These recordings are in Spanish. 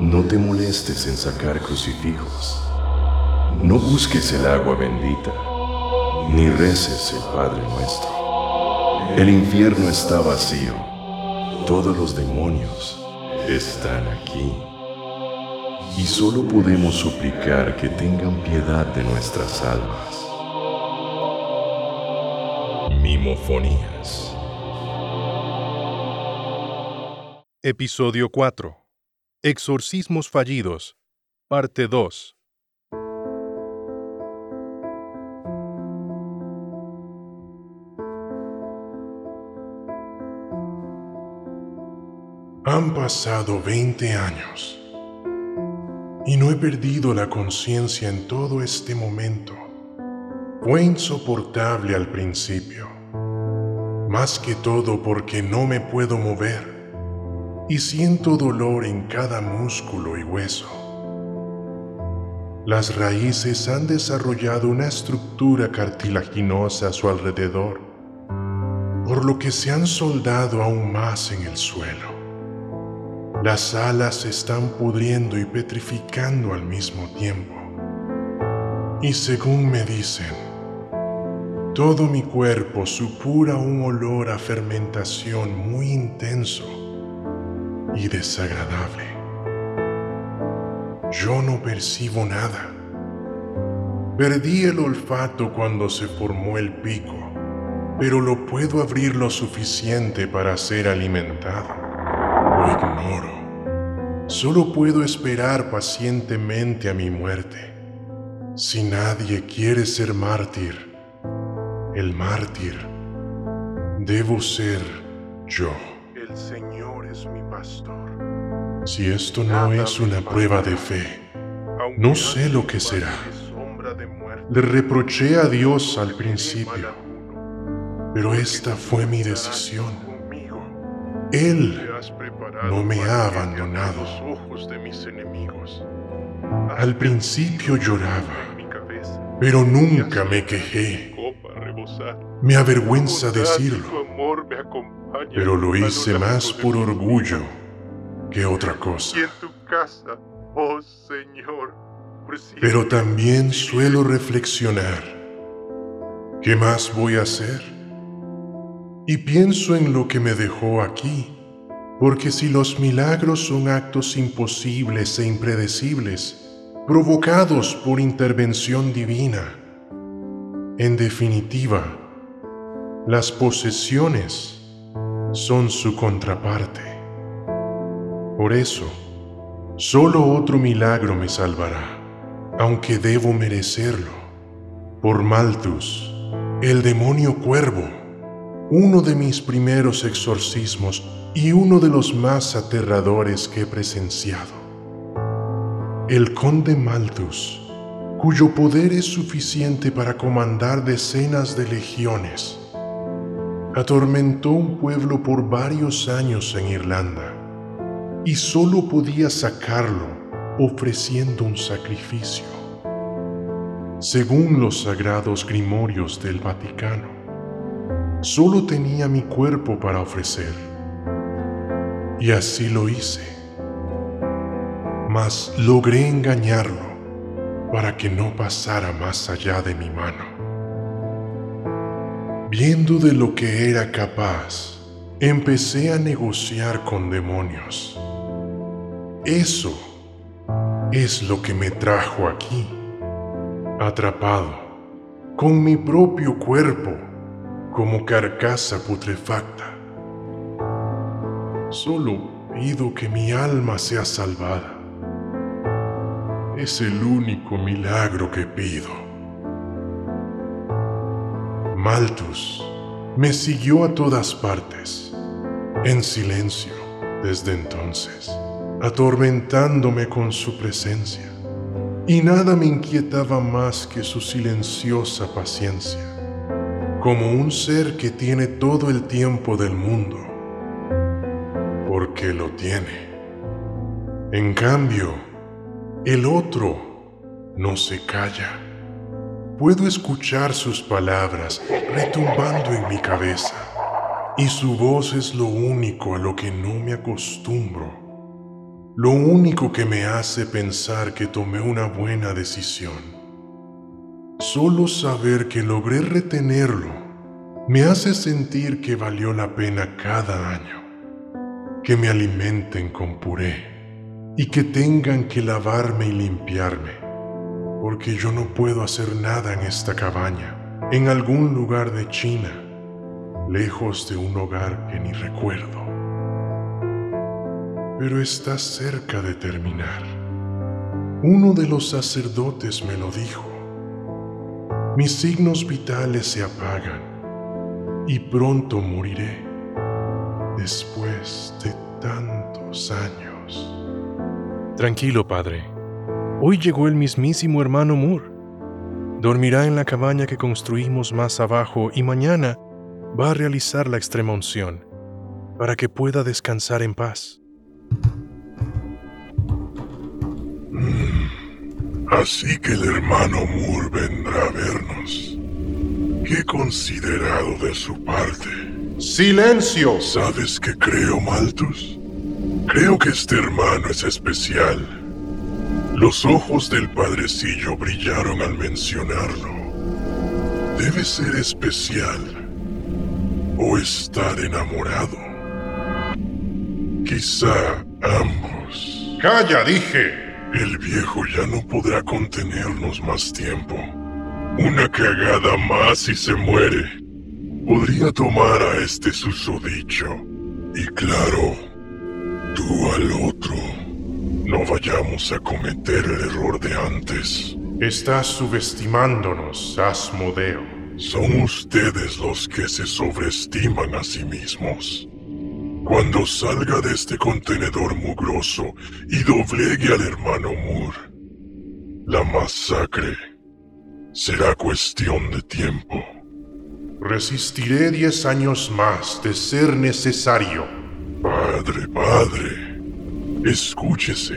No te molestes en sacar crucifijos. No busques el agua bendita, ni reces el Padre nuestro. El infierno está vacío. Todos los demonios están aquí. Y solo podemos suplicar que tengan piedad de nuestras almas. Mimofonías. Episodio 4. Exorcismos fallidos. Parte 2. Han pasado 20 años y no he perdido la conciencia en todo este momento. Fue insoportable al principio, más que todo porque no me puedo mover y siento dolor en cada músculo y hueso. Las raíces han desarrollado una estructura cartilaginosa a su alrededor, por lo que se han soldado aún más en el suelo. Las alas se están pudriendo y petrificando al mismo tiempo. Y según me dicen, todo mi cuerpo supura un olor a fermentación muy intenso y desagradable. Yo no percibo nada. Perdí el olfato cuando se formó el pico, pero lo puedo abrir lo suficiente para ser alimentado. Lo ignoro. Solo puedo esperar pacientemente a mi muerte. Si nadie quiere ser mártir, el mártir debo ser yo. El Señor es mi pastor. Si esto no es una prueba de fe, no sé lo que será. Le reproché a Dios al principio, pero esta fue mi decisión. Él no me ha abandonado. Al principio lloraba, pero nunca me quejé. Me avergüenza decirlo, pero lo hice más por orgullo que otra cosa. oh Pero también suelo reflexionar, ¿qué más voy a hacer? Y pienso en lo que me dejó aquí porque si los milagros son actos imposibles e impredecibles, provocados por intervención divina, en definitiva, las posesiones son su contraparte. Por eso, solo otro milagro me salvará, aunque debo merecerlo, por Malthus, el demonio cuervo, uno de mis primeros exorcismos y uno de los más aterradores que he presenciado. El conde Malthus, cuyo poder es suficiente para comandar decenas de legiones, atormentó un pueblo por varios años en Irlanda y solo podía sacarlo ofreciendo un sacrificio, según los sagrados grimorios del Vaticano. Solo tenía mi cuerpo para ofrecer y así lo hice. Mas logré engañarlo para que no pasara más allá de mi mano. Viendo de lo que era capaz, empecé a negociar con demonios. Eso es lo que me trajo aquí, atrapado, con mi propio cuerpo como carcasa putrefacta. Solo pido que mi alma sea salvada. Es el único milagro que pido. Malthus me siguió a todas partes, en silencio desde entonces, atormentándome con su presencia. Y nada me inquietaba más que su silenciosa paciencia, como un ser que tiene todo el tiempo del mundo porque lo tiene. En cambio, el otro no se calla. Puedo escuchar sus palabras retumbando en mi cabeza y su voz es lo único a lo que no me acostumbro. lo único que me hace pensar que tomé una buena decisión. Solo saber que logré retenerlo me hace sentir que valió la pena cada año, que me alimenten con puré y que tengan que lavarme y limpiarme, porque yo no puedo hacer nada en esta cabaña, en algún lugar de China, lejos de un hogar que ni recuerdo. Pero está cerca de terminar. Uno de los sacerdotes me lo dijo mis signos vitales se apagan y pronto moriré después de tantos años. Tranquilo, padre. Hoy llegó el mismísimo hermano Moore. Dormirá en la cabaña que construimos más abajo y mañana va a realizar la extrema unción para que pueda descansar en paz. Así que el hermano Moore vendrá a vernos. Qué considerado de su parte. ¡Silencio! ¿Sabes qué creo, Malthus? Creo que este hermano es especial. Los ojos del padrecillo brillaron al mencionarlo. Debe ser especial. O estar enamorado. Quizá ambos. ¡Calla, dije! El viejo ya no podrá contenernos más tiempo. Una cagada más y se muere. Podría tomar a este susodicho. Y claro, tú al otro. No vayamos a cometer el error de antes. Estás subestimándonos, Asmodeo. Son ustedes los que se sobreestiman a sí mismos. Cuando salga de este contenedor mugroso y doblegue al hermano Moore, la masacre será cuestión de tiempo. Resistiré diez años más de ser necesario. Padre, padre, escúchese.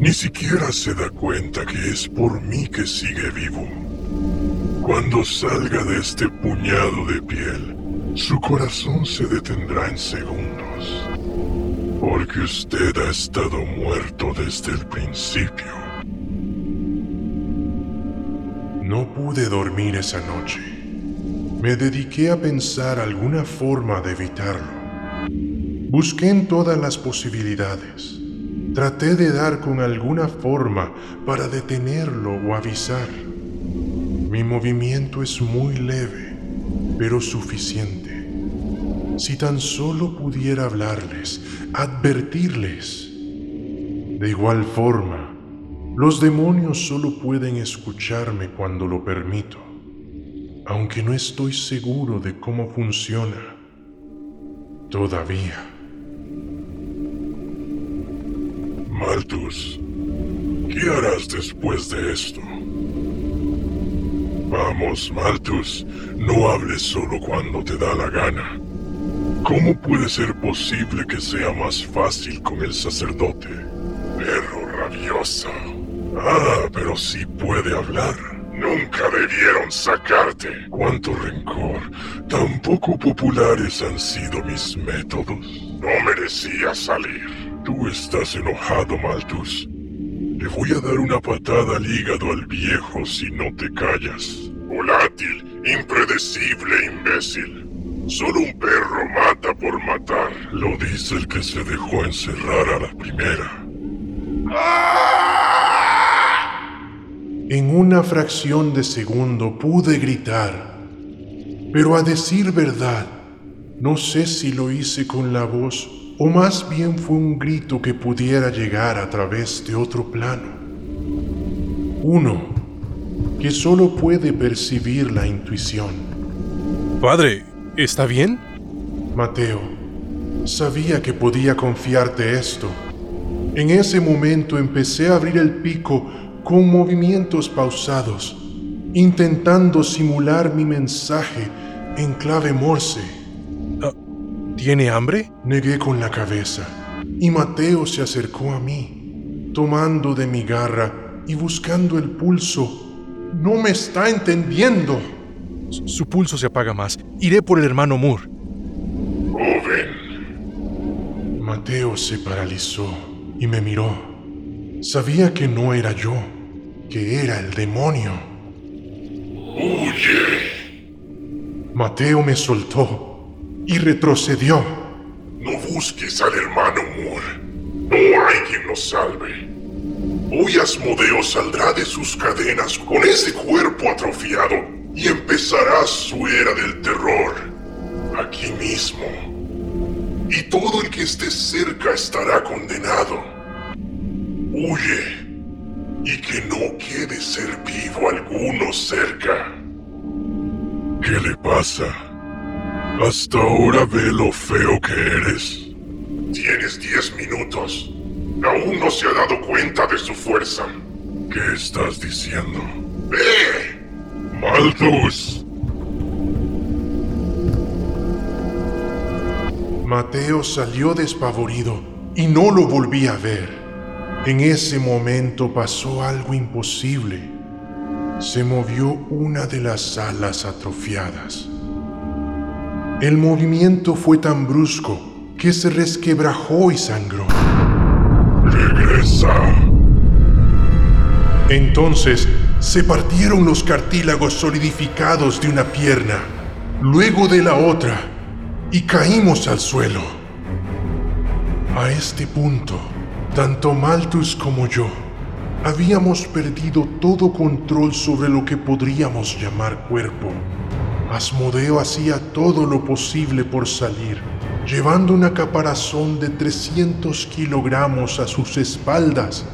Ni siquiera se da cuenta que es por mí que sigue vivo. Cuando salga de este puñado de piel, su corazón se detendrá en segundos, porque usted ha estado muerto desde el principio. No pude dormir esa noche. Me dediqué a pensar alguna forma de evitarlo. Busqué en todas las posibilidades. Traté de dar con alguna forma para detenerlo o avisar. Mi movimiento es muy leve, pero suficiente. Si tan solo pudiera hablarles, advertirles. De igual forma, los demonios solo pueden escucharme cuando lo permito, aunque no estoy seguro de cómo funciona. Todavía. Malthus, ¿qué harás después de esto? Vamos, Malthus, no hables solo cuando te da la gana. ¿Cómo puede ser posible que sea más fácil con el sacerdote? Perro rabioso. Ah, pero sí puede hablar. Nunca debieron sacarte. Cuánto rencor. Tan poco populares han sido mis métodos. No merecía salir. Tú estás enojado, Malthus. Le voy a dar una patada al hígado al viejo si no te callas. Volátil, impredecible, imbécil. Solo un perro mata por matar, lo dice el que se dejó encerrar a la primera. En una fracción de segundo pude gritar, pero a decir verdad, no sé si lo hice con la voz o más bien fue un grito que pudiera llegar a través de otro plano. Uno que solo puede percibir la intuición. Padre, ¿Está bien? Mateo, sabía que podía confiarte esto. En ese momento empecé a abrir el pico con movimientos pausados, intentando simular mi mensaje en clave morse. ¿Tiene hambre? Negué con la cabeza, y Mateo se acercó a mí, tomando de mi garra y buscando el pulso. No me está entendiendo. Su pulso se apaga más. Iré por el hermano Moore. Joven. Mateo se paralizó y me miró. Sabía que no era yo, que era el demonio. ¡Huye! Mateo me soltó y retrocedió. No busques al hermano Moore. No hay quien lo salve. Hoy Asmodeo saldrá de sus cadenas con ese cuerpo atrofiado y empezará su era del terror. Aquí mismo. Y todo el que esté cerca estará condenado. Huye. Y que no quede ser vivo alguno cerca. ¿Qué le pasa? Hasta ahora ve lo feo que eres. Tienes diez minutos. Aún no se ha dado cuenta de su fuerza. ¿Qué estás diciendo? ¡Ve! ¡Malthus! Mateo salió despavorido y no lo volví a ver. En ese momento pasó algo imposible. Se movió una de las alas atrofiadas. El movimiento fue tan brusco que se resquebrajó y sangró. ¡Regresa! Entonces se partieron los cartílagos solidificados de una pierna, luego de la otra, y caímos al suelo. A este punto, tanto Malthus como yo habíamos perdido todo control sobre lo que podríamos llamar cuerpo. Asmodeo hacía todo lo posible por salir, llevando una caparazón de 300 kilogramos a sus espaldas,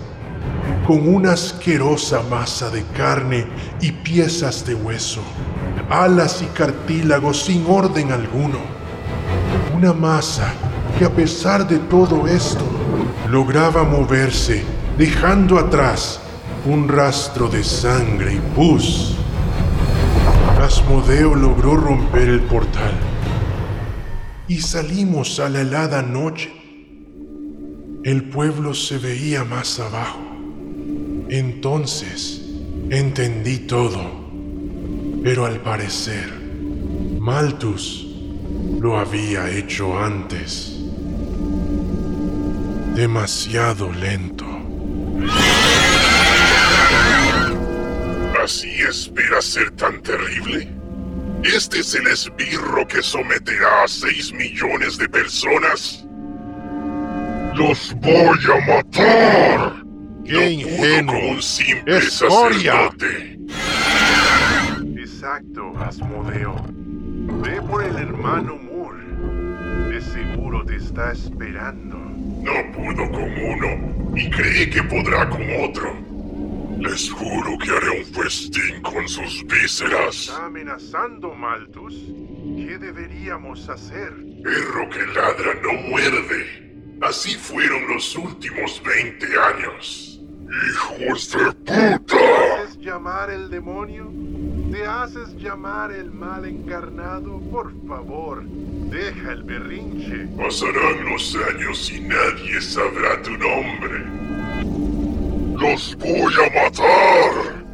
con una asquerosa masa de carne y piezas de hueso, alas y cartílagos sin orden alguno. Una masa que a pesar de todo esto, lograba moverse, dejando atrás un rastro de sangre y pus. Asmodeo logró romper el portal y salimos a la helada noche. El pueblo se veía más abajo. Entonces entendí todo, pero al parecer Malthus lo había hecho antes. Demasiado lento. ¿Así esperas ser tan terrible? ¿Este es el esbirro que someterá a seis millones de personas? ¡Los voy a matar! ¡Qué no ingenuo! como un simple ¡Escoria! sacerdote. Exacto, Asmodeo. Ve por el hermano Moore. De seguro te está esperando. No pudo con uno y cree que podrá con otro. Les juro que haré un festín con sus vísceras. ¿Está amenazando, Malthus? ¿Qué deberíamos hacer? Perro que ladra no muerde. Así fueron los últimos 20 años. ¡Hijos de puta! haces llamar el demonio? ¿Te haces llamar el mal encarnado? Por favor, deja el berrinche. Pasarán los años y nadie sabrá tu nombre. ¡Los voy a matar!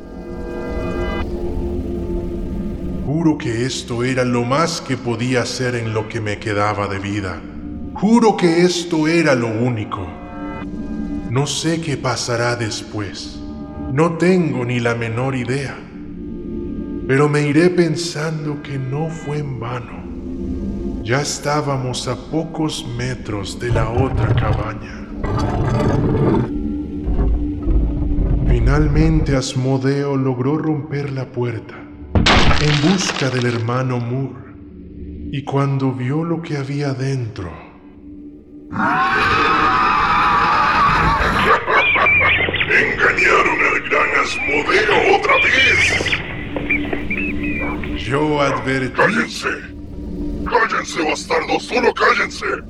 Juro que esto era lo más que podía hacer en lo que me quedaba de vida. Juro que esto era lo único. No sé qué pasará después. No tengo ni la menor idea. Pero me iré pensando que no fue en vano. Ya estábamos a pocos metros de la otra cabaña. Finalmente Asmodeo logró romper la puerta en busca del hermano Moore. Y cuando vio lo que había dentro, ¡Engañaron al gran Asmodeo otra vez! yo advertí ¡Cállense! ¡Cállense, bastardos! ¡Solo cállense!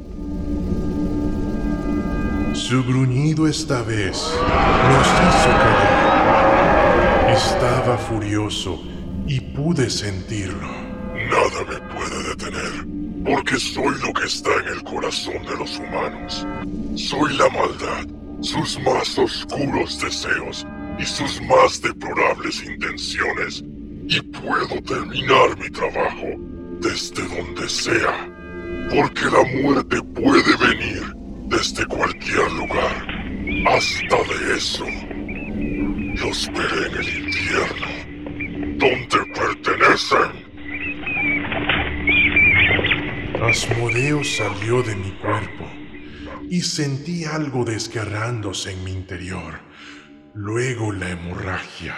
Su gruñido esta vez nos hizo callar. Estaba furioso y pude sentirlo. Nada me puede detener, porque soy lo que está en el corazón de los humanos. Soy la maldad, sus más oscuros deseos y sus más deplorables intenciones. Y puedo terminar mi trabajo desde donde sea, porque la muerte puede venir desde cualquier lugar. Basta de eso. Los veré en el infierno, donde pertenecen. Asmodeo salió de mi cuerpo y sentí algo desgarrándose en mi interior. Luego la hemorragia.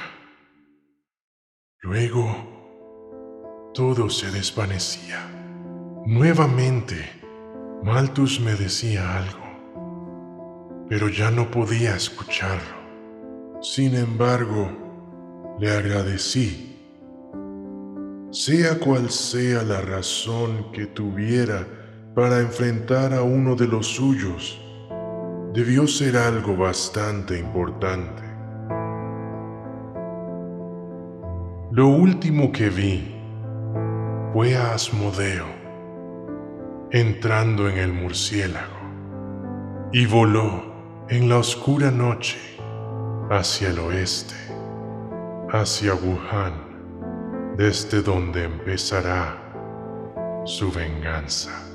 Luego todo se desvanecía. Nuevamente, Malthus me decía algo, pero ya no podía escucharlo. Sin embargo, le agradecí sea cual sea la razón que tuviera para enfrentar a uno de los suyos, debió ser algo bastante importante. Lo último que vi fue a Asmodeo entrando en el murciélago y voló en la oscura noche hacia el oeste, hacia Wuhan desde donde empezará su venganza.